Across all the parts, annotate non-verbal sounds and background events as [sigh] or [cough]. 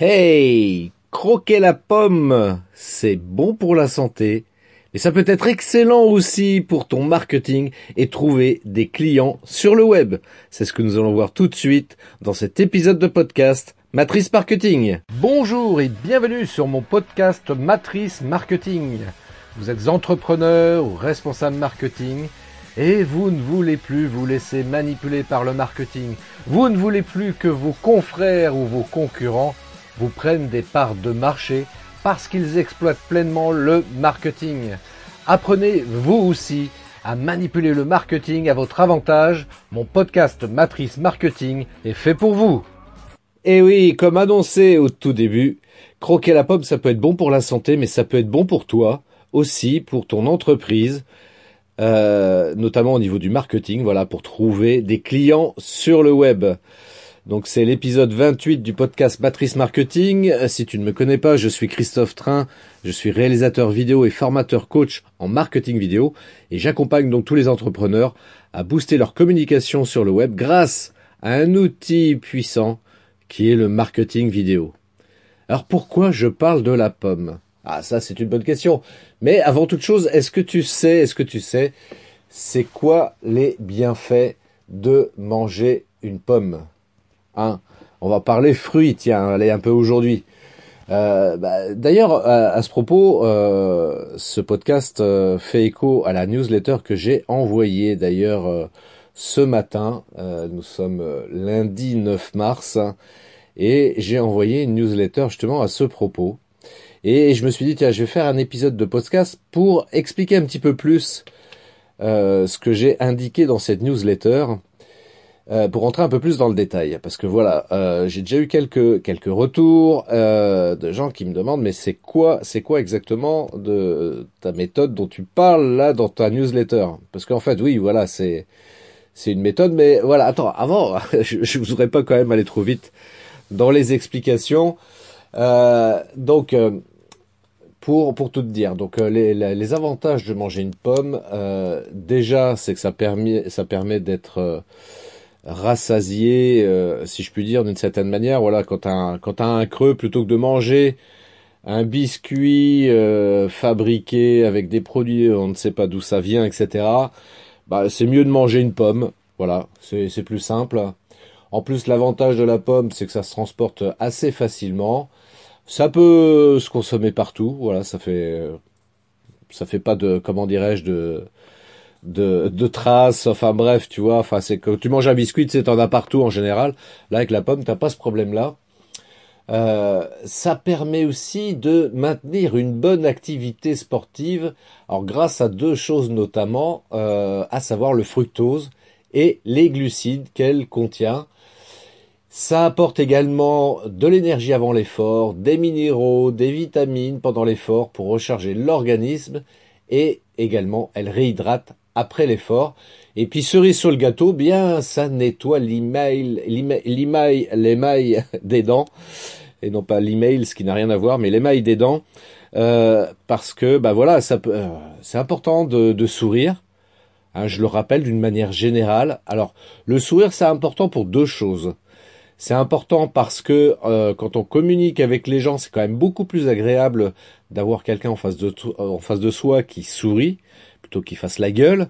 Hey, croquer la pomme, c'est bon pour la santé, mais ça peut être excellent aussi pour ton marketing et trouver des clients sur le web. C'est ce que nous allons voir tout de suite dans cet épisode de podcast Matrice Marketing. Bonjour et bienvenue sur mon podcast Matrice Marketing. Vous êtes entrepreneur ou responsable marketing et vous ne voulez plus vous laisser manipuler par le marketing. Vous ne voulez plus que vos confrères ou vos concurrents vous prennent des parts de marché parce qu'ils exploitent pleinement le marketing. Apprenez vous aussi à manipuler le marketing à votre avantage. Mon podcast Matrice Marketing est fait pour vous. Et oui, comme annoncé au tout début, croquer la pomme, ça peut être bon pour la santé, mais ça peut être bon pour toi aussi, pour ton entreprise, euh, notamment au niveau du marketing, voilà, pour trouver des clients sur le web. Donc c'est l'épisode 28 du podcast Matrice Marketing. Si tu ne me connais pas, je suis Christophe Train, je suis réalisateur vidéo et formateur coach en marketing vidéo et j'accompagne donc tous les entrepreneurs à booster leur communication sur le web grâce à un outil puissant qui est le marketing vidéo. Alors pourquoi je parle de la pomme? Ah ça c'est une bonne question. Mais avant toute chose, est-ce que tu sais, est-ce que tu sais, c'est quoi les bienfaits de manger une pomme? Hein. On va parler fruits, tiens, allez un peu aujourd'hui. Euh, bah, D'ailleurs, à, ce propos, euh, ce podcast euh, fait écho à la newsletter que j'ai envoyée d'ailleurs ce matin. nous sommes lundi 9 mars et j'ai envoyé une newsletter justement à ce propos. Et je me suis dit, tiens, je vais faire un épisode de podcast pour expliquer un petit peu plus ce que j'ai indiqué dans cette newsletter euh, pour rentrer un peu plus dans le détail, parce que voilà, euh, j'ai déjà eu quelques quelques retours euh, de gens qui me demandent mais c'est quoi c'est quoi exactement de ta méthode dont tu parles là dans ta newsletter? Parce qu'en fait oui voilà c'est c'est une méthode, mais voilà attends avant [laughs] je, je voudrais pas quand même aller trop vite dans les explications. donc pour pour tout dire, donc les, les, avantages de manger une pomme, déjà c'est que ça permet ça permet d'être rassasié, euh, si je puis dire, d'une certaine manière. Voilà, quand t'as quand as un creux, plutôt que de manger un biscuit euh, fabriqué avec des produits, on ne sait pas d'où ça vient, etc. Bah, c'est mieux de manger une pomme. Voilà, c'est plus simple. En plus, l'avantage de la pomme, c'est que ça se transporte assez facilement. Ça peut se consommer partout. Voilà, ça fait, ça fait pas de, comment dirais-je, de, de, traces, enfin bref, tu vois, enfin c'est que tu manges un biscuit, tu as partout en général. Là avec la pomme, t'as pas ce problème-là. Euh, ça permet aussi de maintenir une bonne activité sportive, alors grâce à deux choses notamment, euh, à savoir le fructose et les glucides qu'elle contient. Ça apporte également de l'énergie avant l'effort, des minéraux, des vitamines pendant l'effort pour recharger l'organisme et également elle réhydrate après l'effort. Et puis cerise sur le gâteau, bien ça nettoie l'email, l'email, l'émail des dents, et non pas l'email, ce qui n'a rien à voir, mais l'émail des dents, euh, parce que bah voilà, ça peut, euh, c'est important de, sourire. Hein, je le rappelle d'une manière générale. Alors le sourire, c'est important pour deux choses. C'est important parce que euh, quand on communique avec les gens, c'est quand même beaucoup plus agréable d'avoir quelqu'un en face de en face de soi qui sourit plutôt qu'il fasse la gueule.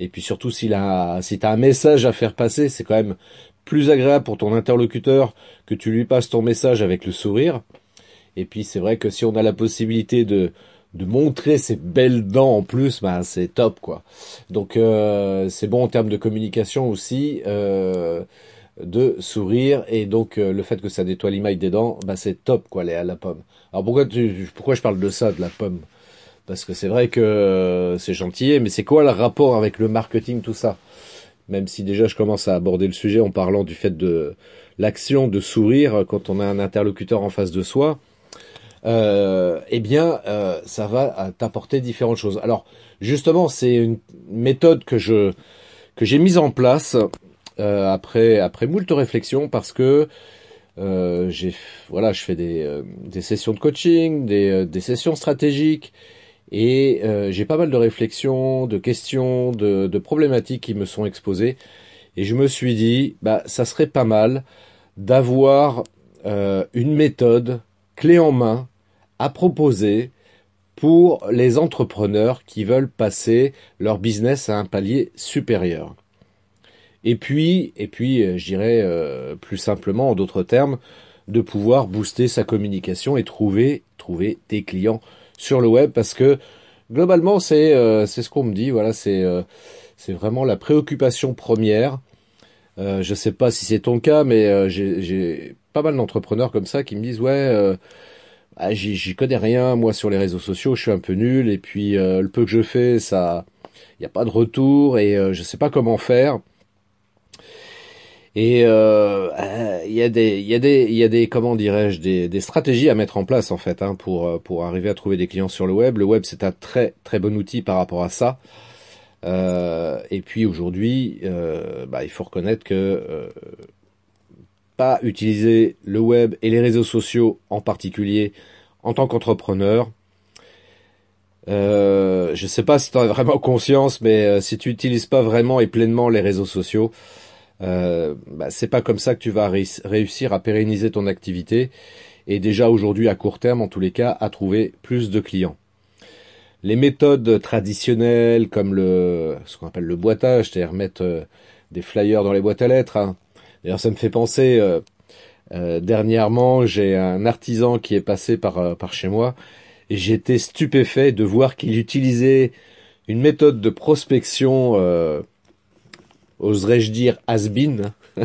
Et puis surtout, s'il a, si un message à faire passer, c'est quand même plus agréable pour ton interlocuteur que tu lui passes ton message avec le sourire. Et puis c'est vrai que si on a la possibilité de montrer ses belles dents en plus, ben c'est top quoi. Donc euh, c'est bon en termes de communication aussi. Euh, de sourire et donc euh, le fait que ça nettoie l'image des dents, ben c'est top quoi à la pomme. Alors pourquoi tu, pourquoi je parle de ça de la pomme? Parce que c'est vrai que euh, c'est gentil, mais c'est quoi le rapport avec le marketing, tout ça? Même si déjà je commence à aborder le sujet en parlant du fait de l'action de sourire quand on a un interlocuteur en face de soi, euh, eh bien, euh, ça va t'apporter différentes choses. Alors, justement, c'est une méthode que je que j'ai mise en place euh, après après moult réflexions parce que j'ai voilà, je fais des, des sessions de coaching, des, des sessions stratégiques et euh, j'ai pas mal de réflexions, de questions, de, problématiques qui me sont exposées. Et je me suis dit, bah, ça serait pas mal d'avoir euh, une méthode clé en main à proposer pour les entrepreneurs qui veulent passer leur business à un palier supérieur. Et puis, et puis, euh, je plus simplement, en d'autres termes, de pouvoir booster sa communication et trouver, trouver des clients sur le web parce que globalement, c'est, euh, c'est ce qu'on me dit. Voilà, c'est, c'est vraiment la préoccupation première. Euh, je sais pas si c'est ton cas, mais j'ai pas mal d'entrepreneurs comme ça qui me disent ouais, ah, j'y connais rien moi sur les réseaux sociaux, je suis un peu nul et puis le peu que je fais, ça, il n'y a pas de retour et je sais pas comment faire. Et euh, il y a des, il y a des, il y a des, comment dirais-je, des, des, stratégies à mettre en place en fait hein, pour euh, pour arriver à trouver des clients sur le web. Le web c'est un très très bon outil par rapport à ça. Euh, et puis aujourd'hui, euh, bah, il faut reconnaître que euh, pas utiliser le web et les réseaux sociaux en particulier en tant qu'entrepreneur. Euh, je sais pas si tu as vraiment conscience, mais si tu utilises pas vraiment et pleinement les réseaux sociaux, euh, bah, c'est pas comme ça que tu vas réussir à pérenniser ton activité et déjà aujourd'hui à court terme en tous les cas à trouver plus de clients. Les méthodes traditionnelles comme le ce qu'on appelle le boitage, c'est-à-dire mettre euh, des flyers dans les boîtes à lettres. Hein. D'ailleurs ça me fait penser euh, dernièrement j'ai un artisan qui est passé par par chez moi et j'étais stupéfait de voir qu'il utilisait une méthode de prospection oserais-je dire has-been. [laughs]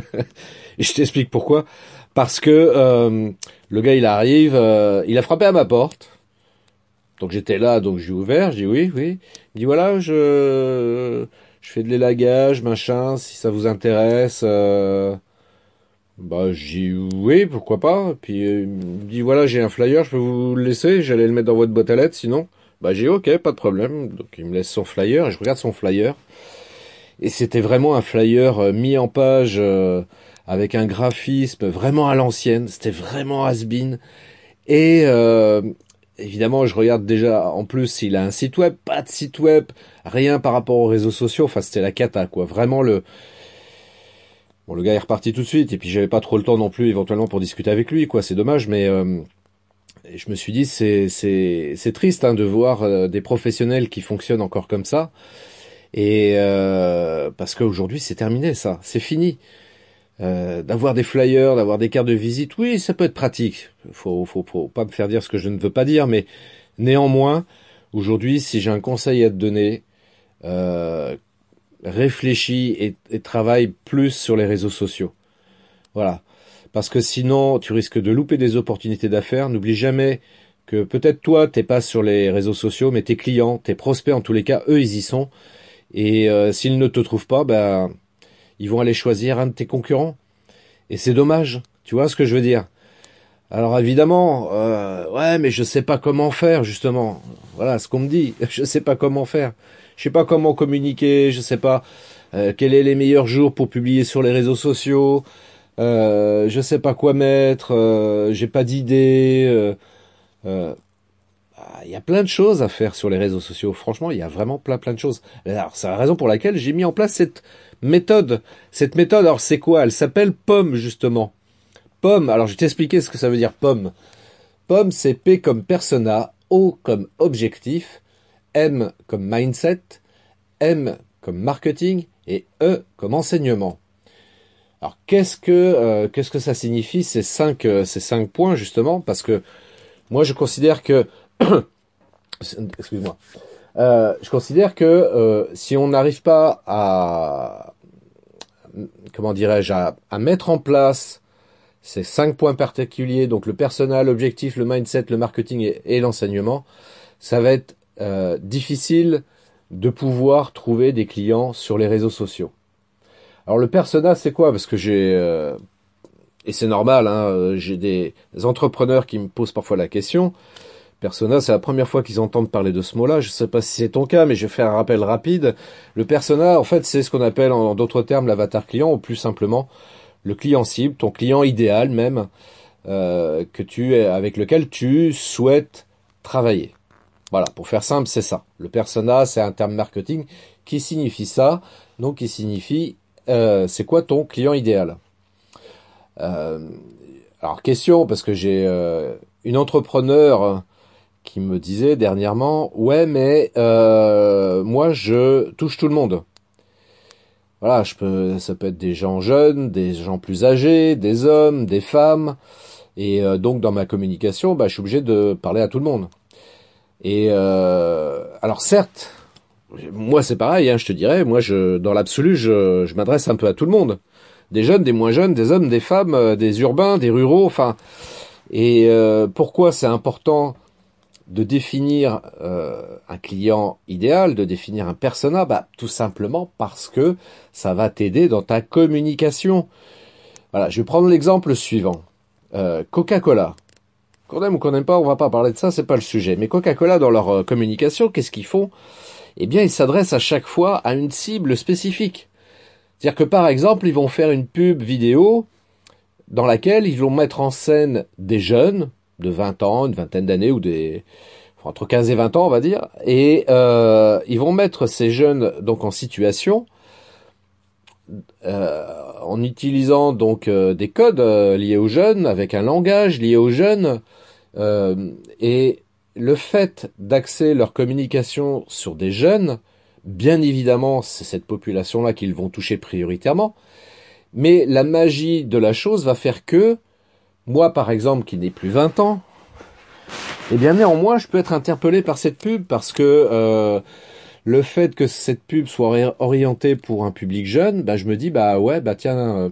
Et je t'explique pourquoi. Parce que euh, le gars, il arrive, euh, il a frappé à ma porte. Donc j'étais là, donc j'ai ouvert, j'ai dit oui, oui. Il dit voilà, je je fais de l'élagage, machin, si ça vous intéresse. Euh, bah j'ai oui, pourquoi pas. Puis il me dit voilà, j'ai un flyer, je peux vous le laisser, j'allais le mettre dans votre boîte à lettres, sinon. Bah j'ai ok, pas de problème. Donc il me laisse son flyer, et je regarde son flyer. Et c'était vraiment un flyer euh, mis en page euh, avec un graphisme vraiment à l'ancienne. C'était vraiment has-been. Et euh, évidemment, je regarde déjà en plus s'il a un site web, pas de site web, rien par rapport aux réseaux sociaux. Enfin, c'était la cata, quoi. Vraiment le. Bon, le gars est reparti tout de suite, et puis j'avais pas trop le temps non plus éventuellement pour discuter avec lui, quoi. C'est dommage, mais je me suis dit c'est c'est c'est triste hein, de voir des professionnels qui fonctionnent encore comme ça. Et euh, parce qu'aujourd'hui c'est terminé ça, c'est fini. Euh, d'avoir des flyers, d'avoir des cartes de visite, oui, ça peut être pratique. Faut, faut, faut pas me faire dire ce que je ne veux pas dire, mais néanmoins, aujourd'hui, si j'ai un conseil à te donner, euh, réfléchis et, et travaille plus sur les réseaux sociaux. Voilà. Parce que sinon, tu risques de louper des opportunités d'affaires. N'oublie jamais que peut-être toi, t'es pas sur les réseaux sociaux, mais tes clients, tes prospects, en tous les cas, eux, ils y sont. Et euh, s'ils ne te trouvent pas, ben, ils vont aller choisir un de tes concurrents. Et c'est dommage. Tu vois ce que je veux dire? Alors évidemment, euh, ouais, mais je sais pas comment faire justement. Voilà ce qu'on me dit. [laughs] Je sais pas comment faire. Je sais pas comment communiquer. Je sais pas euh, quels sont les meilleurs jours pour publier sur les réseaux sociaux. Euh, je sais pas quoi mettre. Euh, J'ai pas d'idée. Il y a plein de choses à faire sur les réseaux sociaux. Franchement, il y a vraiment plein plein de choses. Alors, c'est la raison pour laquelle j'ai mis en place cette méthode. Cette méthode, alors c'est quoi? Elle s'appelle POM justement. POM, alors je vais t'expliquer ce que ça veut dire POM. POM, c'est P comme persona, O comme objectif, M comme mindset, M comme marketing et E comme enseignement. Alors qu'est-ce que euh, qu'est-ce que ça signifie ces cinq euh, ces cinq points justement? Parce que moi je considère que [coughs] excuse-moi. Euh, je considère que euh, si on n'arrive pas à, comment dirais-je, à, mettre en place ces cinq points particuliers, donc le personnel, l'objectif, le mindset, le marketing et, l'enseignement, ça va être euh, difficile de pouvoir trouver des clients sur les réseaux sociaux. Alors le persona, c'est quoi? Parce que j'ai et c'est normal, hein, j'ai des entrepreneurs qui me posent parfois la question. Persona, c'est la première fois qu'ils entendent parler de ce mot-là. Je ne sais pas si c'est ton cas, mais je vais faire un rappel rapide. Le persona, en fait, c'est ce qu'on appelle en d'autres termes l'avatar client, ou plus simplement le client cible, ton client idéal même, euh, que tu avec lequel tu souhaites travailler. Voilà, pour faire simple, c'est ça. Le persona, c'est un terme marketing qui signifie ça, donc qui signifie euh, c'est quoi ton client idéal? Euh, alors question, parce que j'ai une entrepreneur qui me disait dernièrement, ouais, mais euh, moi je touche tout le monde. Voilà, je peux, ça peut être des gens jeunes, des gens plus âgés, des hommes, des femmes, et euh, donc dans ma communication, bah, je suis obligé de parler à tout le monde. Et euh, alors certes, moi c'est pareil, hein, je te dirais, moi je, dans l'absolu, je, je m'adresse un peu à tout le monde des jeunes, des moins jeunes, des hommes, des femmes, euh, des urbains, des ruraux, enfin. Et euh, pourquoi c'est important de définir euh, un client idéal, de définir un persona Bah tout simplement parce que ça va t'aider dans ta communication. Voilà, je vais prendre l'exemple suivant. Coca-Cola. Qu'on aime ou qu'on n'aime pas, on va pas parler de ça, c'est pas le sujet. Mais Coca-Cola, dans leur communication, qu'est-ce qu'ils font? Eh bien, ils s'adressent à chaque fois à une cible spécifique. C'est-à-dire que par exemple, ils vont faire une pub vidéo dans laquelle ils vont mettre en scène des jeunes de 20 ans, une vingtaine d'années ou des entre 15 et 20 ans, on va dire, et euh, ils vont mettre ces jeunes donc en situation euh, en utilisant donc euh, des codes liés aux jeunes, avec un langage lié aux jeunes, et le fait d'axer leur communication sur des jeunes Bien évidemment, c'est cette population-là qu'ils vont toucher prioritairement. Mais la magie de la chose va faire que, moi par exemple, qui n'ai plus 20 ans, eh bien néanmoins, je peux être interpellé par cette pub parce que euh, le fait que cette pub soit orientée pour un public jeune, bah, je me dis, bah ouais, bah tiens, euh,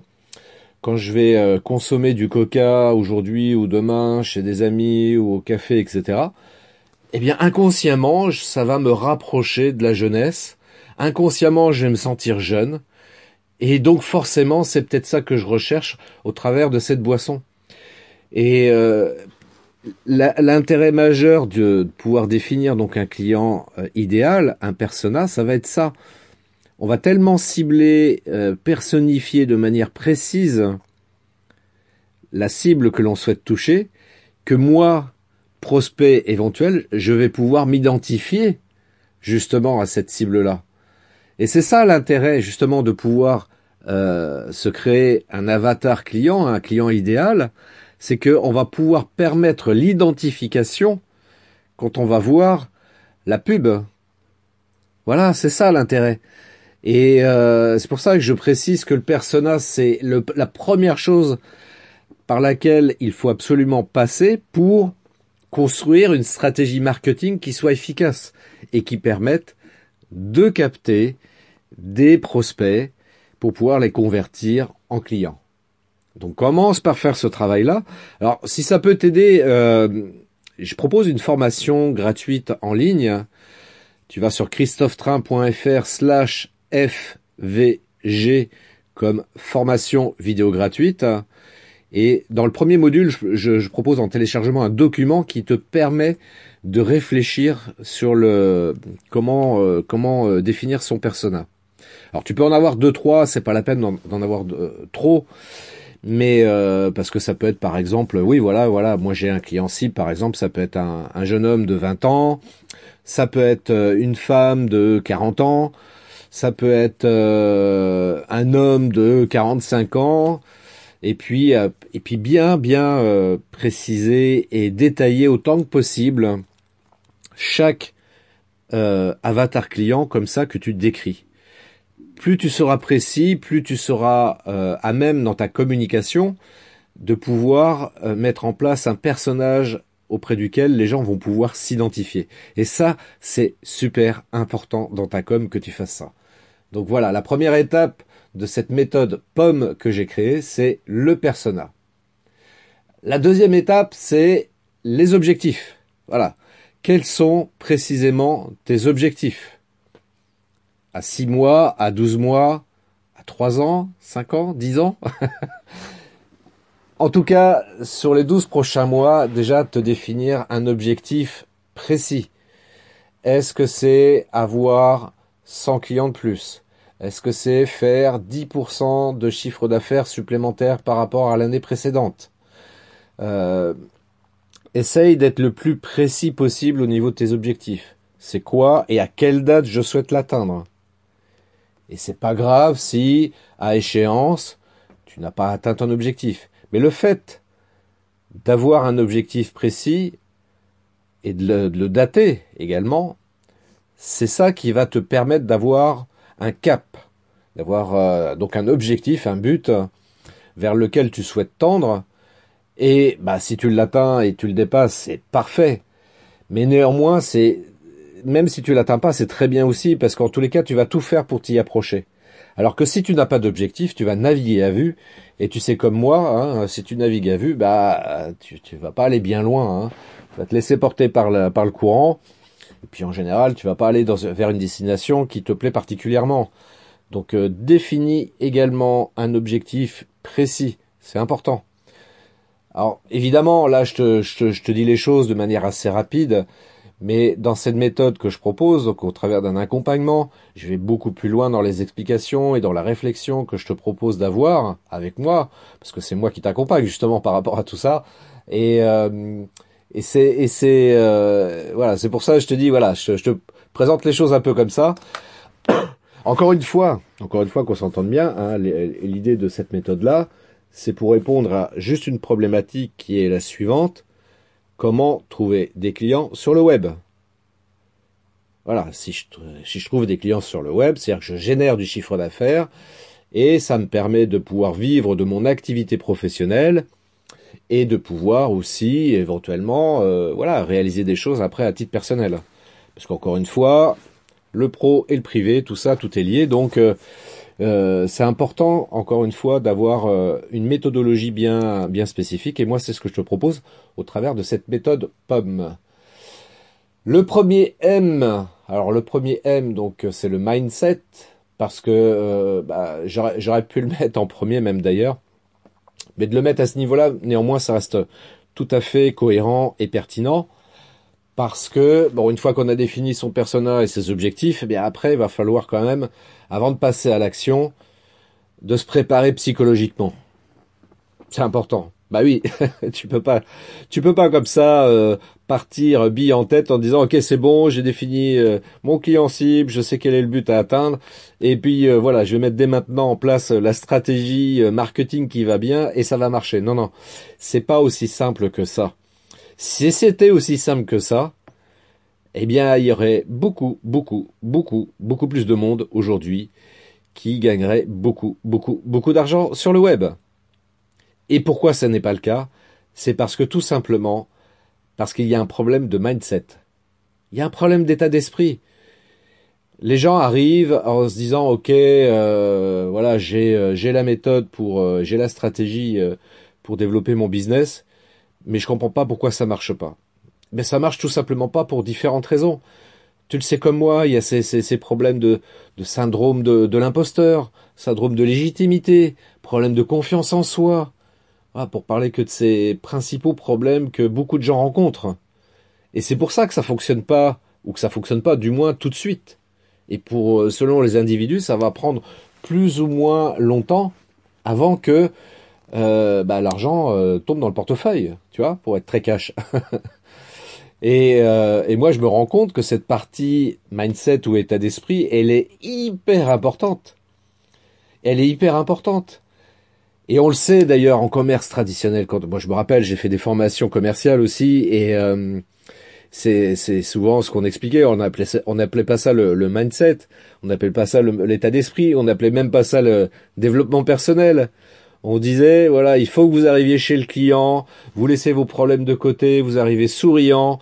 quand je vais euh, consommer du coca aujourd'hui ou demain chez des amis ou au café, etc., eh bien inconsciemment, ça va me rapprocher de la jeunesse. Inconsciemment, je vais me sentir jeune. Et donc forcément, c'est peut-être ça que je recherche au travers de cette boisson. Et euh, l'intérêt majeur de pouvoir définir donc un client euh, idéal, un persona, ça va être ça. On va tellement cibler, euh, personnifier de manière précise la cible que l'on souhaite toucher, que moi, prospect éventuel, je vais pouvoir m'identifier justement à cette cible-là. Et c'est ça l'intérêt justement de pouvoir se créer un avatar client, un client idéal, c'est qu'on va pouvoir permettre l'identification quand on va voir la pub. Voilà, c'est ça l'intérêt. Et euh, c'est pour ça que je précise que le persona, c'est la première chose par laquelle il faut absolument passer pour construire une stratégie marketing qui soit efficace et qui permette de capter des prospects pour pouvoir les convertir en clients. Donc commence par faire ce travail-là. Alors si ça peut t'aider, euh, je propose une formation gratuite en ligne. Tu vas sur christophetrain.fr slash FVG comme formation vidéo gratuite. Et dans le premier module, je, propose en téléchargement un document qui te permet de réfléchir sur le comment euh, comment euh, définir son persona. Alors tu peux en avoir deux trois, c'est pas la peine d'en avoir trop, mais parce que ça peut être par exemple, oui voilà voilà, moi j'ai un client cible par exemple, ça peut être un, un, jeune homme de 20 ans, ça peut être une femme de 40 ans, ça peut être un homme de 45 ans et puis euh, et puis bien bien euh, préciser et détailler autant que possible chaque euh, avatar client comme ça que tu décris. Plus tu seras précis, plus tu seras à même dans ta communication de pouvoir mettre en place un personnage auprès duquel les gens vont pouvoir s'identifier. Et ça, c'est super important dans ta com que tu fasses ça. Donc voilà, la première étape de cette méthode pomme que j'ai créée, c'est le persona. La deuxième étape, c'est les objectifs. Voilà. Quels sont précisément tes objectifs? À 6 mois, à 12 mois, à 3 ans, 5 ans, 10 ans [laughs] En tout cas, sur les 12 prochains mois, déjà te définir un objectif précis. Est-ce que c'est avoir 100 clients de plus? Est-ce que c'est faire 10% de chiffre d'affaires supplémentaire par rapport à l'année précédente? Euh, Essaye d'être le plus précis possible au niveau de tes objectifs. C'est quoi et à quelle date je souhaite l'atteindre? Et c'est pas grave si, à échéance, tu n'as pas atteint ton objectif. Mais le fait d'avoir un objectif précis et de le, dater également, c'est ça qui va te permettre d'avoir un cap, d'avoir euh, donc un objectif, un but vers lequel tu souhaites tendre. Et bah si tu l'atteins et tu le dépasses, c'est parfait. Mais néanmoins, c'est même si tu l'atteins pas, c'est très bien aussi parce qu'en tous les cas, tu vas tout faire pour t'y approcher. Alors que si tu n'as pas d'objectif, tu vas naviguer à vue et tu sais comme moi, hein, si tu navigues à vue, bah tu, tu vas pas aller bien loin. Hein. Tu vas te laisser porter par le, par le courant. Et puis en général, tu vas pas aller vers une destination qui te plaît particulièrement. Donc euh, définis également un objectif précis, c'est important. Alors évidemment, là je, te, je te dis les choses de manière assez rapide. Mais dans cette méthode que je propose, donc au travers d'un accompagnement, je vais beaucoup plus loin dans les explications et dans la réflexion que je te propose d'avoir avec moi, parce que c'est moi qui t'accompagne justement par rapport à tout ça. Et, euh, et c'est euh, voilà, c'est pour ça que je te dis voilà, je, je, te présente les choses un peu comme ça. [coughs] encore une fois, encore une fois qu'on s'entende bien, hein, l'idée de cette méthode là, c'est pour répondre à juste une problématique qui est la suivante comment trouver des clients sur le web. Voilà, si je, trouve des clients sur le web, c'est-à-dire que je génère du chiffre d'affaires et ça me permet de pouvoir vivre de mon activité professionnelle et de pouvoir aussi éventuellement euh, voilà réaliser des choses après à titre personnel. Parce qu'encore une fois, le pro et le privé, tout ça, tout est lié. Donc euh, euh, c'est important, encore une fois, d'avoir euh, une méthodologie bien, bien spécifique. Et moi, c'est ce que je te propose au travers de cette méthode POM. Le premier M, alors le premier M, donc c'est le mindset, parce que euh, bah, j'aurais pu le mettre en premier même d'ailleurs, mais de le mettre à ce niveau-là, néanmoins, ça reste tout à fait cohérent et pertinent parce que bon une fois qu'on a défini son persona et ses objectifs, eh bien après il va falloir quand même avant de passer à l'action de se préparer psychologiquement. C'est important. Bah oui, [laughs] tu peux pas tu peux pas comme ça euh, partir bille en tête en disant OK, c'est bon, j'ai défini euh, mon client cible, je sais quel est le but à atteindre et puis euh, voilà, je vais mettre dès maintenant en place la stratégie marketing qui va bien et ça va marcher. Non non, c'est pas aussi simple que ça. Si c'était aussi simple que ça, eh bien, il y aurait beaucoup, beaucoup, beaucoup, beaucoup plus de monde aujourd'hui qui gagnerait beaucoup, beaucoup, beaucoup d'argent sur le web. Et pourquoi ça n'est pas le cas? C'est parce que tout simplement, parce qu'il y a un problème de mindset. Il y a un problème d'état d'esprit. Les gens arrivent en se disant ok euh, voilà j'ai euh, j'ai la méthode pour euh, j'ai la stratégie pour développer mon business mais je comprends pas pourquoi ça marche pas. Mais ça marche tout simplement pas pour différentes raisons. Tu le sais comme moi, il y a ces, ces, ces problèmes de, de syndrome de, de l'imposteur, syndrome de légitimité, problème de confiance en soi. Voilà, pour parler que de ces principaux problèmes que beaucoup de gens rencontrent. Et c'est pour ça que ça fonctionne pas, ou que ça fonctionne pas du moins tout de suite. Et pour, euh, selon les individus, ça va prendre plus ou moins longtemps avant que euh, bah, l'argent euh, tombe dans le portefeuille, tu vois, pour être très cash. [laughs] et, euh, et moi, je me rends compte que cette partie mindset ou état d'esprit, elle est hyper importante. Elle est hyper importante. Et on le sait d'ailleurs en commerce traditionnel. Quand moi, je me rappelle, j'ai fait des formations commerciales aussi, et c'est souvent ce qu'on expliquait. On appelait on appelait pas ça le, le mindset, on appelait pas ça l'état d'esprit, on appelait même pas ça le développement personnel. On disait, voilà, il faut que vous arriviez chez le client, vous laissez vos problèmes de côté, vous arrivez souriant,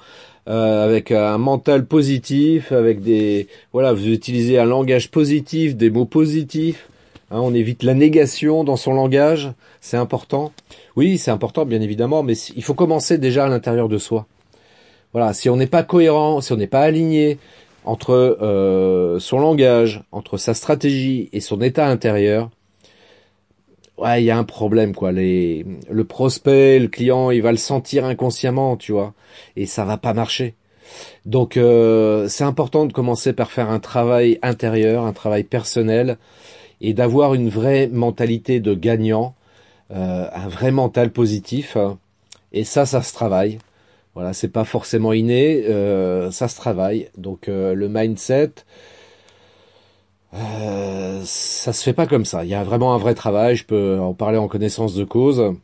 euh, avec un mental positif, avec des, voilà, vous utilisez un langage positif, des mots positifs. Hein, on évite la négation dans son langage, c'est important. Oui, c'est important, bien évidemment, mais il faut commencer déjà à l'intérieur de soi. Voilà, si on n'est pas cohérent, si on n'est pas aligné entre euh, son langage, entre sa stratégie et son état intérieur, ouais, il y a un problème quoi. Les, le prospect, le client, il va le sentir inconsciemment, tu vois, et ça va pas marcher. Donc euh, c'est important de commencer par faire un travail intérieur, un travail personnel, et d'avoir une vraie mentalité de gagnant, euh, un vrai mental positif. Et ça, ça se travaille. Voilà, c'est pas forcément inné, euh, ça se travaille. Donc le mindset, euh, ça se fait pas comme ça. Il y a vraiment un vrai travail. Je peux en parler en connaissance de cause.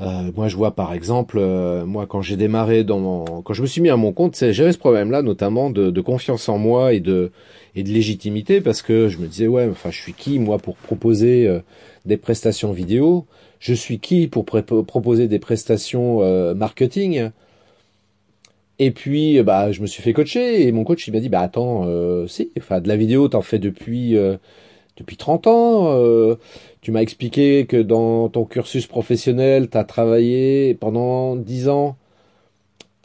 Euh, moi, je vois par exemple, euh, moi, quand j'ai démarré dans mon, quand je me suis mis à mon compte, j'avais ce problème-là, notamment de, de, confiance en moi et de et de légitimité, parce que je me disais, ouais, enfin, je suis qui moi pour proposer euh, des prestations vidéo? Je suis qui pour proposer des prestations marketing? Et puis, bah, je me suis fait coacher et mon coach il m'a dit, bah attends, si, enfin, de la vidéo, t'en fais depuis depuis 30 ans. Euh, tu m'as expliqué que dans ton cursus professionnel, tu as travaillé pendant 10 ans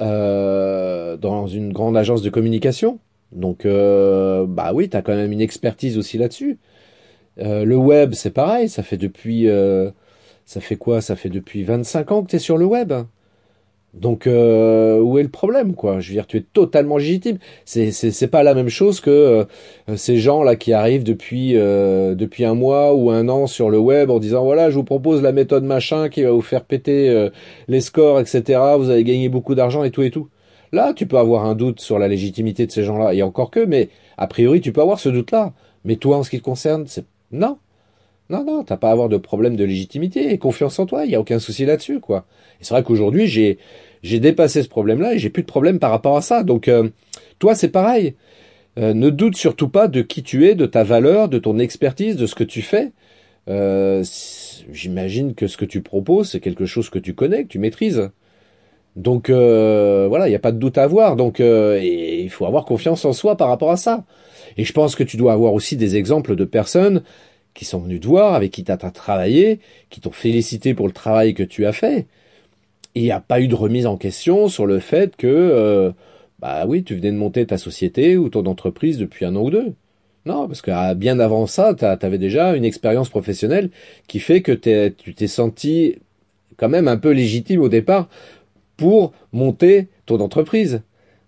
euh, dans une grande agence de communication. Donc, euh, bah oui, tu as quand même une expertise aussi là-dessus. le web, c'est pareil, ça fait depuis... ça fait quoi? Ça fait depuis 25 ans que tu es sur le web. Donc euh, où est le problème quoi? Je veux dire tu es totalement légitime. C'est c'est pas la même chose que euh, ces gens là qui arrivent depuis euh, depuis un mois ou un an sur le web en disant voilà je vous propose la méthode machin qui va vous faire péter les scores etc. Vous allez gagner beaucoup d'argent et tout et tout. Là tu peux avoir un doute sur la légitimité de ces gens là et encore que mais a priori tu peux avoir ce doute là. Mais toi en ce qui te concerne c'est non non, non, t'as pas à avoir de problème de légitimité et confiance en toi, il y a aucun souci là-dessus, quoi. Et c'est vrai qu'aujourd'hui, j'ai, j'ai dépassé ce problème-là et j'ai plus de problème par rapport à ça. Donc, euh, toi, c'est pareil. Euh, ne doute surtout pas de qui tu es, de ta valeur, de ton expertise, de ce que tu fais. Euh, J'imagine que ce que tu proposes, c'est quelque chose que tu connais, que tu maîtrises. Donc voilà, il n'y a pas de doute à avoir. Donc il faut avoir confiance en soi par rapport à ça. Et je pense que tu dois avoir aussi des exemples de personnes qui sont venus te voir, avec qui tu as travaillé, qui t'ont félicité pour le travail que tu as fait. il n'y a pas eu de remise en question sur le fait que, euh, bah oui, tu venais de monter ta société ou ton entreprise depuis un an ou deux. Non, parce que ah, bien avant ça, tu avais déjà une expérience professionnelle qui fait que tu t'es senti quand même un peu légitime au départ pour monter ton entreprise.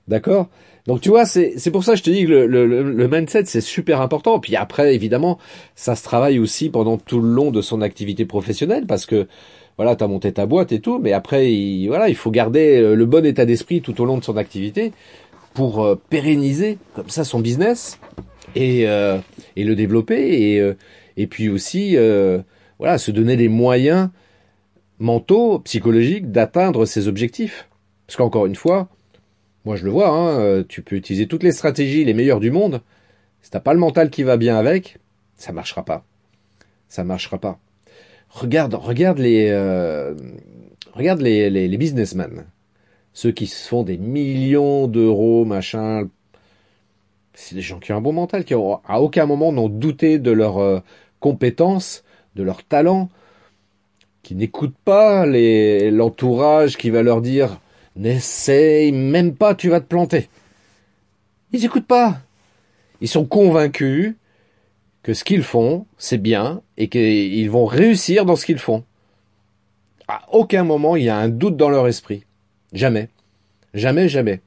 D'accord? Donc tu vois, c'est pour ça que je te dis que le, le, le mindset c'est super important. Puis après, évidemment, ça se travaille aussi pendant tout le long de son activité professionnelle parce que voilà, tu as monté ta boîte et tout, mais après, il, voilà, il faut garder euh, le bon état d'esprit tout au long de son activité pour euh, pérenniser comme ça son business et, euh, et le développer et, et puis aussi voilà, se donner les moyens mentaux, psychologiques d'atteindre ses objectifs. Parce qu'encore une fois, moi, je le vois, hein, euh, tu peux utiliser toutes les stratégies les meilleures du monde. Si t'as pas le mental qui va bien avec, ça marchera pas. Ça marchera pas. Regarde, regarde les, euh, regarde les, les, les, businessmen. Ceux qui se font des millions d'euros, machin. C'est des gens qui ont un bon mental, qui ont, à aucun moment n'ont douté de leurs euh, compétences, de leur talent, qui n'écoutent pas l'entourage qui va leur dire N'essaye même pas, tu vas te planter. Ils n'écoutent pas. Ils sont convaincus que ce qu'ils font, c'est bien et qu'ils vont réussir dans ce qu'ils font. À aucun moment, il y a un doute dans leur esprit. Jamais. Jamais, jamais.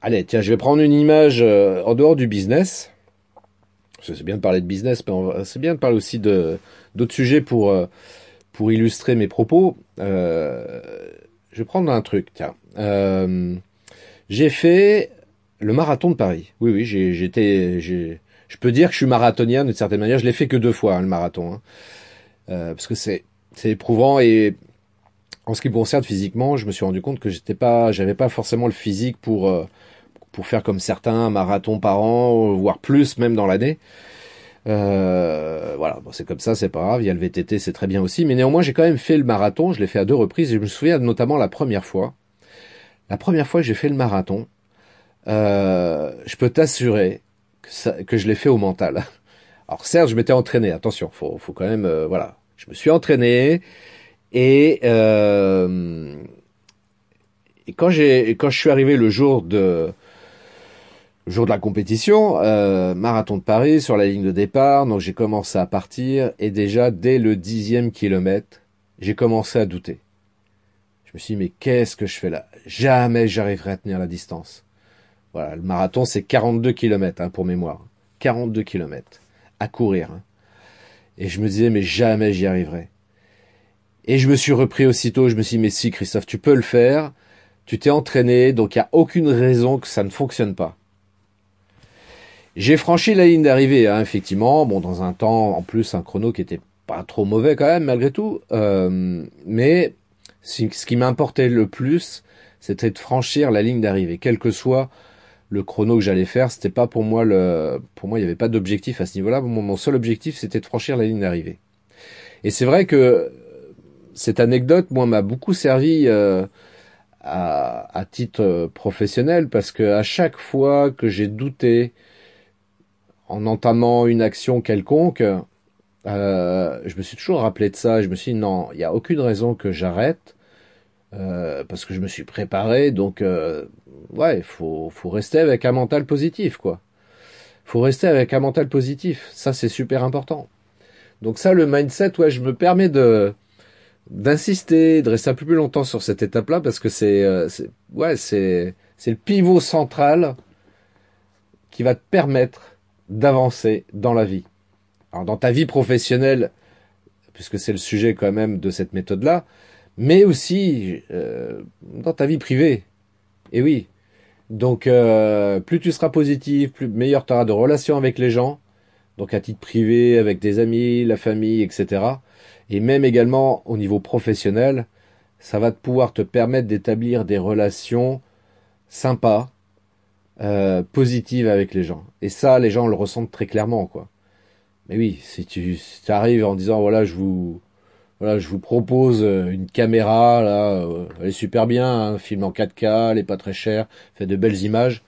Allez, tiens, je vais prendre une image euh, en dehors du business. C'est bien de parler de business, mais c'est bien de parler aussi d'autres sujets pour euh, pour illustrer mes propos. Euh, je vais prendre un truc, tiens. Euh, j'ai fait le marathon de Paris. Oui, oui, j'ai, j'étais, je peux dire que je suis marathonien d'une certaine manière. Je l'ai fait que deux fois, hein, le marathon, hein. euh, parce que c'est, c'est éprouvant et en ce qui me concerne physiquement, je me suis rendu compte que j'étais pas, j'avais pas forcément le physique pour euh, pour faire comme certains un marathon par an, voire plus même dans l'année. Euh, voilà, bon, c'est comme ça, c'est pas grave. Il y a le VTT, c'est très bien aussi. Mais néanmoins, j'ai quand même fait le marathon. Je l'ai fait à deux reprises et je me souviens notamment la première fois. La première fois que j'ai fait le marathon, euh, je peux t'assurer que, que je l'ai fait au mental. [laughs] Alors certes, je m'étais entraîné. Attention, faut, faut quand même, euh, voilà. Je me suis entraîné et, euh, et quand j'ai, quand je suis arrivé le jour de jour de la compétition, euh, marathon de Paris sur la ligne de départ, donc j'ai commencé à partir et déjà dès le dixième kilomètre, j'ai commencé à douter. Je me suis dit mais qu'est-ce que je fais là? Jamais j'arriverai à tenir la distance. Voilà, le marathon c'est 42 kilomètres hein, pour mémoire, 42 kilomètres à courir. Hein. Et je me disais mais jamais j'y arriverai. Et je me suis repris aussitôt, je me suis dit mais si Christophe tu peux le faire, tu t'es entraîné, donc il n'y a aucune raison que ça ne fonctionne pas. J'ai franchi la ligne d'arrivée, hein, effectivement, bon, dans un temps, en plus, un chrono qui était pas trop mauvais quand même malgré tout. Euh, mais ce qui m'importait le plus, c'était de franchir la ligne d'arrivée, quel que soit le chrono que j'allais faire. C'était pas pour moi le, pour moi il n'y avait pas d'objectif à ce niveau-là. Mon, seul objectif c'était de franchir la ligne d'arrivée. Et c'est vrai que cette anecdote, moi, m'a beaucoup servi euh, à, à, titre professionnel parce que à chaque fois que j'ai douté en entamant une action quelconque, euh, je me suis toujours rappelé de ça. Je me suis dit non, il n'y a aucune raison que j'arrête euh, parce que je me suis préparé. Donc euh, ouais, faut faut rester avec un mental positif quoi. Faut rester avec un mental positif. Ça c'est super important. Donc ça le mindset, ouais, je me permets de d'insister, de rester un peu plus longtemps sur cette étape-là parce que c'est ouais c'est c'est le pivot central qui va te permettre d'avancer dans la vie. Alors dans ta vie professionnelle, puisque c'est le sujet quand même de cette méthode-là, mais aussi euh, dans ta vie privée. Et oui. Donc euh, plus tu seras positif, plus meilleur tu auras de relations avec les gens, donc à titre privé, avec tes amis, la famille, etc. Et même également au niveau professionnel, ça va te pouvoir te permettre d'établir des relations sympas, euh, positives avec les gens. Et ça, les gens le ressentent très clairement, quoi. Mais oui, si tu si arrives en disant voilà, je vous voilà, je vous propose euh, une caméra là, euh, elle est super bien, hein, film en 4K, elle est pas très chère, fait de belles images.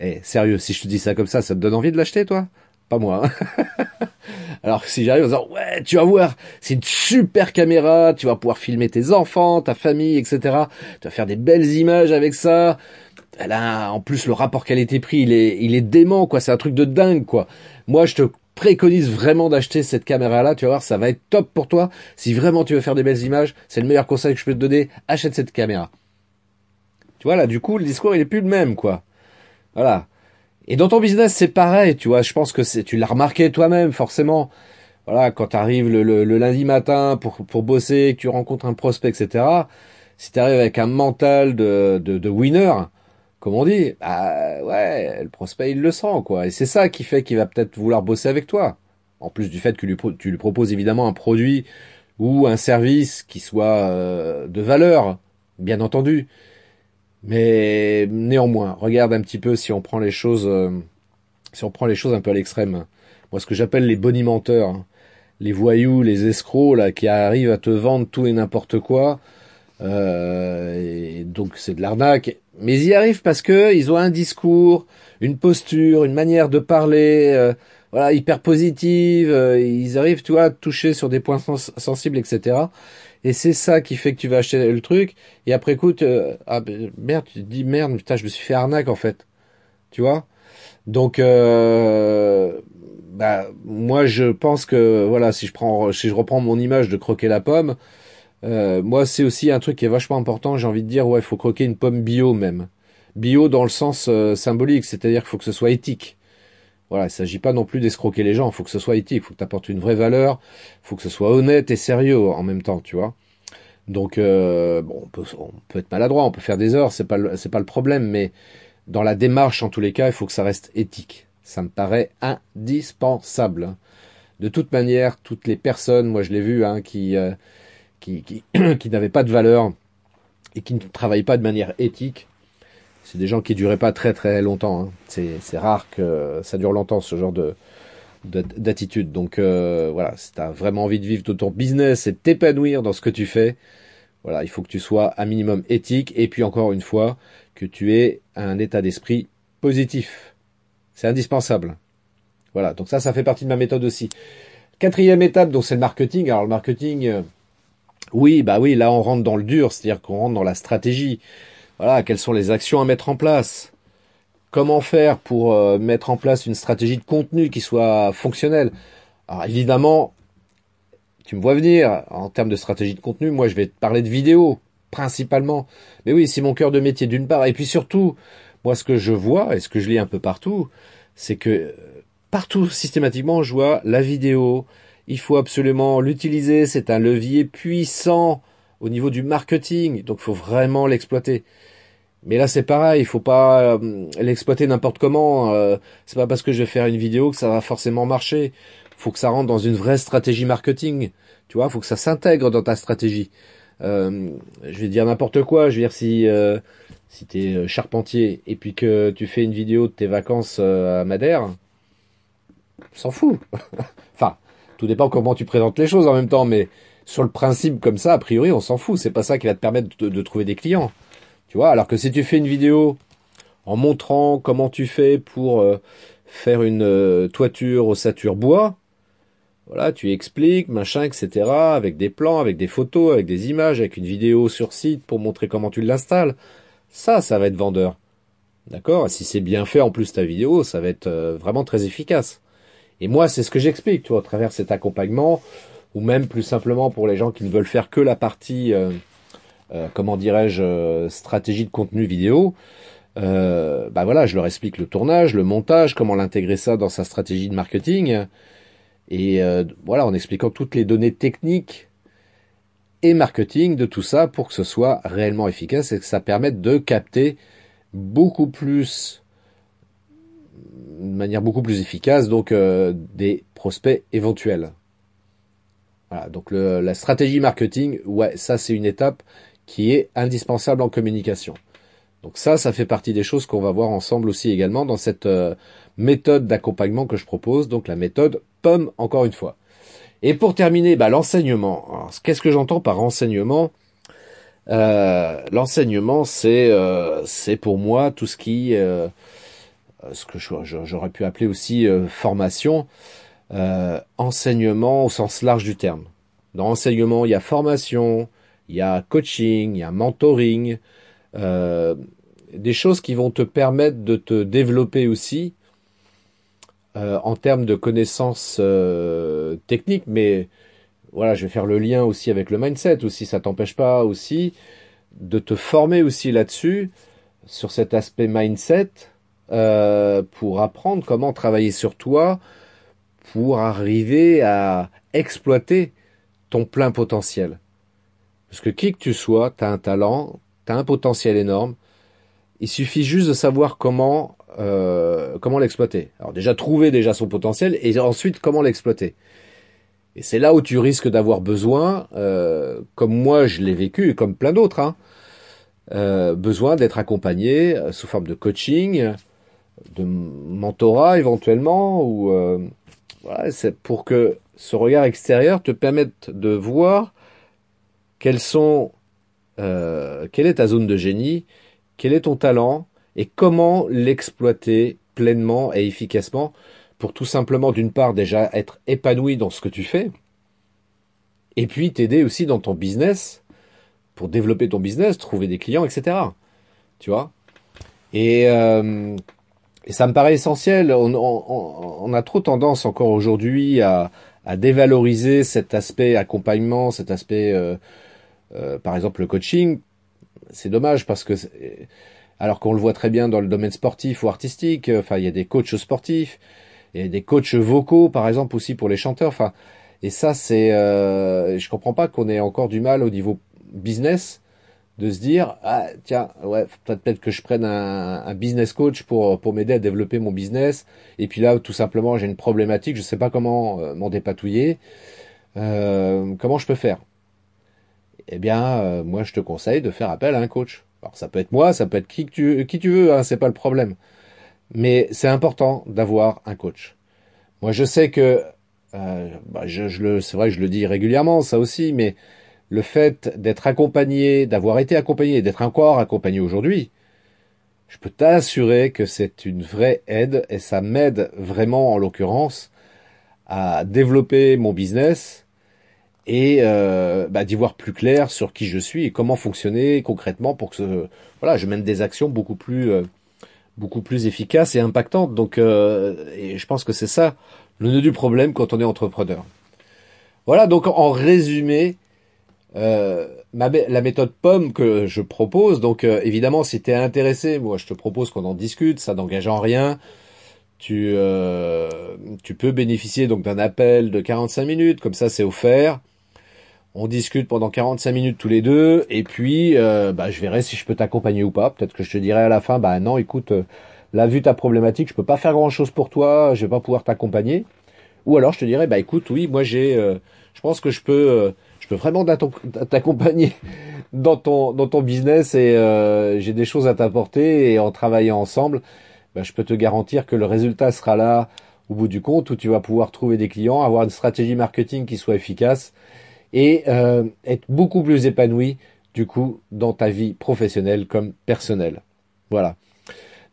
Eh, sérieux, si je te dis ça comme ça, ça te donne envie de l'acheter toi? Pas moi. Hein [laughs] Alors si j'arrive en disant ouais, tu vas voir, c'est une super caméra, tu vas pouvoir filmer tes enfants, ta famille, etc. Tu vas faire des belles images avec ça. Elle a, en plus le rapport qualité-prix, il est, il est dément quoi. C'est un truc de dingue quoi. Moi, je te préconise vraiment d'acheter cette caméra-là. Tu vas voir, ça va être top pour toi. Si vraiment tu veux faire des belles images, c'est le meilleur conseil que je peux te donner. Achète cette caméra. Tu vois, là, du coup, le discours, il est plus le même, quoi. Voilà. Et dans ton business, c'est pareil, tu vois. Je pense que c'est, tu l'as remarqué toi-même, forcément. Voilà, quand tu arrives le, lundi matin pour, pour bosser, que tu rencontres un prospect, etc. Si tu arrives avec un mental de, de, de winner, comme on dit, bah ouais, le prospect il le sent quoi, et c'est ça qui fait qu'il va peut-être vouloir bosser avec toi. En plus du fait que tu lui proposes évidemment un produit ou un service qui soit euh, de valeur, bien entendu. Mais néanmoins, regarde un petit peu si on prend les choses, euh, si on prend les choses un peu à l'extrême. Moi, ce que j'appelle les bonimenteurs, hein. les voyous, les escrocs là, qui arrivent à te vendre tout et n'importe quoi. Euh, et donc c'est de l'arnaque mais ils y arrivent parce que ils ont un discours, une posture, une manière de parler, euh, voilà, hyper positive. Euh, ils arrivent, tu vois, à toucher sur des points sensibles, etc. Et c'est ça qui fait que tu vas acheter le truc. Et après, écoute, euh, ah ben, merde, tu te dis merde, putain, je me suis fait arnaque en fait. Tu vois? Donc, bah, moi, je pense que voilà, si je prends, si je reprends mon image de croquer la pomme, euh, moi, c'est aussi un truc qui est vachement important. J'ai envie de dire, ouais, il faut croquer une pomme bio même. Bio dans le sens euh, symbolique, c'est-à-dire qu'il faut que ce soit éthique. Voilà, il s'agit pas non plus d'escroquer les gens. Il faut que ce soit éthique. Il faut que tu apportes une vraie valeur. Il faut que ce soit honnête et sérieux en même temps, tu vois. Donc, euh, bon, on peut, on peut être maladroit, on peut faire des heures, c'est pas c'est pas le problème, mais dans la démarche, en tous les cas, il faut que ça reste éthique. Ça me paraît indispensable. De toute manière, toutes les personnes, moi je l'ai vu, hein, qui qui, qui, [clears throat] qui n'avaient pas de valeur et qui ne travaillent pas de manière éthique, c'est des gens qui duraient pas très très longtemps. Hein. C'est rare que ça dure longtemps ce genre de d'attitude. Donc euh, voilà, si tu as vraiment envie de vivre de ton business et de t'épanouir dans ce que tu fais, voilà, il faut que tu sois un minimum éthique et puis encore une fois que tu aies un état d'esprit positif. C'est indispensable. Voilà, donc ça, ça fait partie de ma méthode aussi. Quatrième étape, donc c'est le marketing. Alors le marketing, euh, oui, bah oui, là on rentre dans le dur, c'est-à-dire qu'on rentre dans la stratégie. Voilà, quelles sont les actions à mettre en place? Comment faire pour euh, mettre en place une stratégie de contenu qui soit fonctionnelle? Alors évidemment, tu me vois venir en termes de stratégie de contenu, moi je vais te parler de vidéo principalement. Mais oui, c'est mon cœur de métier d'une part et puis surtout, moi ce que je vois et ce que je lis un peu partout, c'est que euh, partout systématiquement je vois la vidéo, il faut absolument l'utiliser, c'est un levier puissant au niveau du marketing, donc il faut vraiment l'exploiter. Mais là c'est pareil, il faut pas euh, l'exploiter n'importe comment. Euh, c'est pas parce que je vais faire une vidéo que ça va forcément marcher. faut que ça rentre dans une vraie stratégie marketing. Tu vois, faut que ça s'intègre dans ta stratégie. Euh, je vais dire n'importe quoi. Je veux dire si euh, si euh, charpentier et puis que tu fais une vidéo de tes vacances à Madère, s'en fout. [laughs] enfin, tout dépend comment tu présentes les choses en même temps, mais sur le principe comme ça, a priori, on s'en fout. C'est pas ça qui va te permettre de, trouver des clients. Tu vois, alors que si tu fais une vidéo en montrant comment tu fais pour faire une toiture ossature bois, voilà, tu expliques, machin, etc., avec des plans, avec des photos, avec des images, avec une vidéo sur site pour montrer comment tu l'installes. Ça, ça va être vendeur. D'accord? Si c'est bien fait en plus ta vidéo, ça va être euh, vraiment très efficace. Et moi, c'est ce que j'explique, tu à travers cet accompagnement, ou même plus simplement pour les gens qui ne veulent faire que la partie, euh, euh, comment dirais-je, stratégie de contenu vidéo. bah voilà, je leur explique le tournage, le montage, comment l'intégrer ça dans sa stratégie de marketing. Et euh, voilà, en expliquant toutes les données techniques et marketing de tout ça pour que ce soit réellement efficace et que ça permette de capter beaucoup plus, de manière beaucoup plus efficace, donc euh, des prospects éventuels. Voilà, donc la stratégie marketing, ouais, ça c'est une étape qui est indispensable en communication. Donc ça, ça fait partie des choses qu'on va voir ensemble aussi également dans cette euh, méthode d'accompagnement que je propose, donc la méthode POM encore une fois. Et pour terminer, bah, l'enseignement. Qu'est-ce que j'entends par enseignement? Euh, L'enseignement, c'est euh, c'est pour moi tout ce qui, ce que j'aurais pu appeler aussi formation, enseignement au sens large du terme. Dans enseignement, il y a formation, il y a coaching, il y a mentoring, des choses qui vont te permettre de te développer aussi euh, en termes de connaissances euh, techniques, mais voilà, je vais faire le lien aussi avec le mindset aussi, ça t'empêche pas aussi de te former aussi là-dessus, sur cet aspect mindset, euh, pour apprendre comment travailler sur toi, pour arriver à exploiter ton plein potentiel. Parce que qui que tu sois, tu as un talent, tu as un potentiel énorme, il suffit juste de savoir comment euh, comment l'exploiter. Alors déjà trouver déjà son potentiel et ensuite comment l'exploiter. Et c'est là où tu risques d'avoir besoin, euh, comme moi je l'ai vécu et comme plein d'autres, hein, euh, besoin d'être accompagné sous forme de coaching, de mentorat éventuellement, ou voilà, c'est pour que ce regard extérieur te permette de voir quels sont, quelle est ta zone de génie, quel est ton talent, et comment l'exploiter pleinement et efficacement pour tout simplement d'une part déjà être épanoui dans ce que tu fais et puis t'aider aussi dans ton business pour développer ton business, trouver des clients, etc. Tu vois? Et, euh, et, ça me paraît essentiel. On, on, on a trop tendance encore aujourd'hui à, à, dévaloriser cet aspect accompagnement, cet aspect, euh, euh, par exemple, le coaching. C'est dommage parce que alors qu'on le voit très bien dans le domaine sportif ou artistique. Enfin, il y a des coachs sportifs, et des coachs vocaux, par exemple, aussi pour les chanteurs. Enfin, et ça, c'est, euh, je comprends pas qu'on ait encore du mal au niveau business de se dire, ah tiens, ouais, peut-être que je prenne un, business coach pour pour m'aider à développer mon business. Et puis là, tout simplement, j'ai une problématique, je sais pas comment euh, m'en dépatouiller. Euh, comment je peux faire? Eh bien, euh, moi, je te conseille de faire appel à un coach. Alors ça peut être moi, ça peut être qui tu, qui tu veux, hein, c'est pas le problème. Mais c'est important d'avoir un coach. Moi, je sais que, bah, je, le, c'est vrai je le dis régulièrement, ça aussi, mais le fait d'être accompagné, d'avoir été accompagné, d'être encore accompagné aujourd'hui, je peux t'assurer que c'est une vraie aide et ça m'aide vraiment, en l'occurrence, à développer mon business, et euh, bah, d'y voir plus clair sur qui je suis et comment fonctionner concrètement pour que voilà, je mène des actions beaucoup plus euh, beaucoup plus efficaces et impactantes. Donc, euh, et je pense que c'est ça le nœud du problème quand on est entrepreneur. Voilà, donc en résumé, euh, ma, la méthode POM que je propose, donc évidemment si tu es intéressé, moi je te propose qu'on en discute, ça n'engage en rien. Tu, tu peux bénéficier donc d'un appel de 45 minutes, comme ça c'est offert on discute pendant 45 minutes tous les deux, et puis euh, bah, je verrai si je peux t'accompagner ou pas. Peut-être que je te dirai à la fin, bah non, écoute, euh, là vu ta problématique, je peux pas faire grand chose pour toi, je vais pas pouvoir t'accompagner. Ou alors je te dirais, bah écoute, oui, moi j'ai, je pense que je peux, je peux vraiment t'accompagner dans ton dans ton business et j'ai des choses à t'apporter et en travaillant ensemble, bah, je peux te garantir que le résultat sera là au bout du compte où tu vas pouvoir trouver des clients, avoir une stratégie marketing qui soit efficace et euh, être beaucoup plus épanoui du coup dans ta vie professionnelle comme personnelle. Voilà.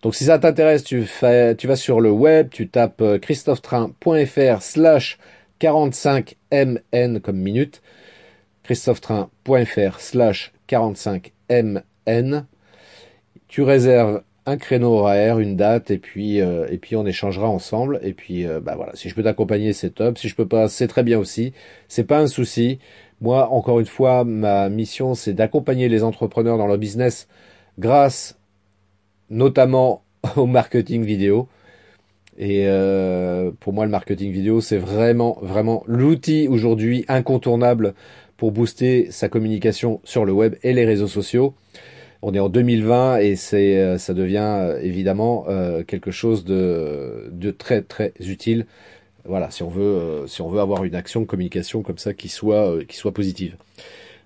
Donc si ça t'intéresse, tu, tu vas sur le web, tu tapes euh, christophetrain.fr slash 45mn comme minute, christophetrain.fr slash 45mn, tu réserves un créneau horaire, une date, et puis euh, et puis on échangera ensemble. Et puis euh, bah voilà, si je peux t'accompagner, c'est top. Si je peux pas, c'est très bien aussi. C'est pas un souci. Moi, encore une fois, ma mission, c'est d'accompagner les entrepreneurs dans leur business grâce notamment [laughs] au marketing vidéo. Et euh, pour moi, le marketing vidéo, c'est vraiment, vraiment l'outil aujourd'hui incontournable pour booster sa communication sur le web et les réseaux sociaux on est en 2020 et c'est euh, ça devient euh, évidemment euh, quelque chose de, de très très utile. Voilà, si on veut si on veut avoir une action de communication comme ça qui soit qui soit positive.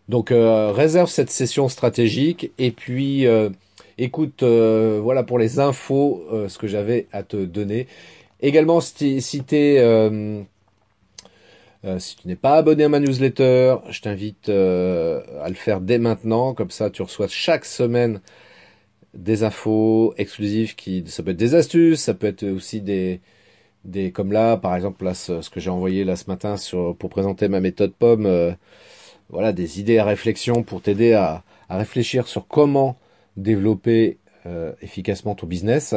Donc réserve cette session stratégique et puis écoute voilà pour les infos ce que j'avais à te donner. Également si, si euh, si tu n'es pas abonné à ma newsletter, je t'invite euh, à le faire dès maintenant. Comme ça, tu reçois chaque semaine des infos exclusives qui, ça peut être des astuces, ça peut être aussi des, des comme là, par exemple, là, ce, que j'ai envoyé là ce matin sur, pour présenter ma méthode pomme. Euh, voilà, des idées à réflexion pour t'aider à, à, réfléchir sur comment développer efficacement ton business.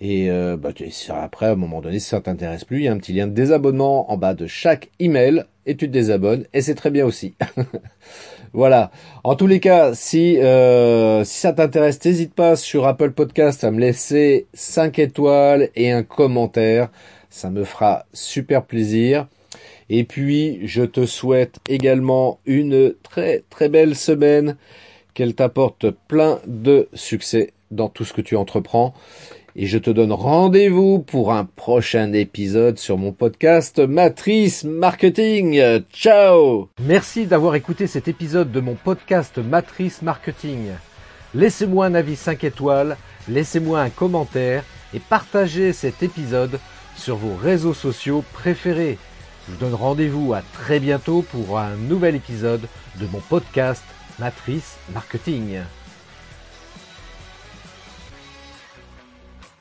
Et euh, bah, après, à un moment donné, si ça t'intéresse plus, il y a un petit lien de désabonnement en bas de chaque email et tu te désabonnes et c'est très bien aussi. [laughs] voilà. En tous les cas, si euh, si ça t'intéresse, n'hésite pas sur Apple Podcast à me laisser 5 étoiles et un commentaire. Ça me fera super plaisir. Et puis, je te souhaite également une très très belle semaine, qu'elle t'apporte plein de succès dans tout ce que tu entreprends et je te donne rendez-vous pour un prochain épisode sur mon podcast Matrice Marketing. Ciao Merci d'avoir écouté cet épisode de mon podcast Matrice Marketing. Laissez-moi un avis 5 étoiles, laissez-moi un commentaire et partagez cet épisode sur vos réseaux sociaux préférés. Je vous donne rendez-vous à très bientôt pour un nouvel épisode de mon podcast Matrice Marketing.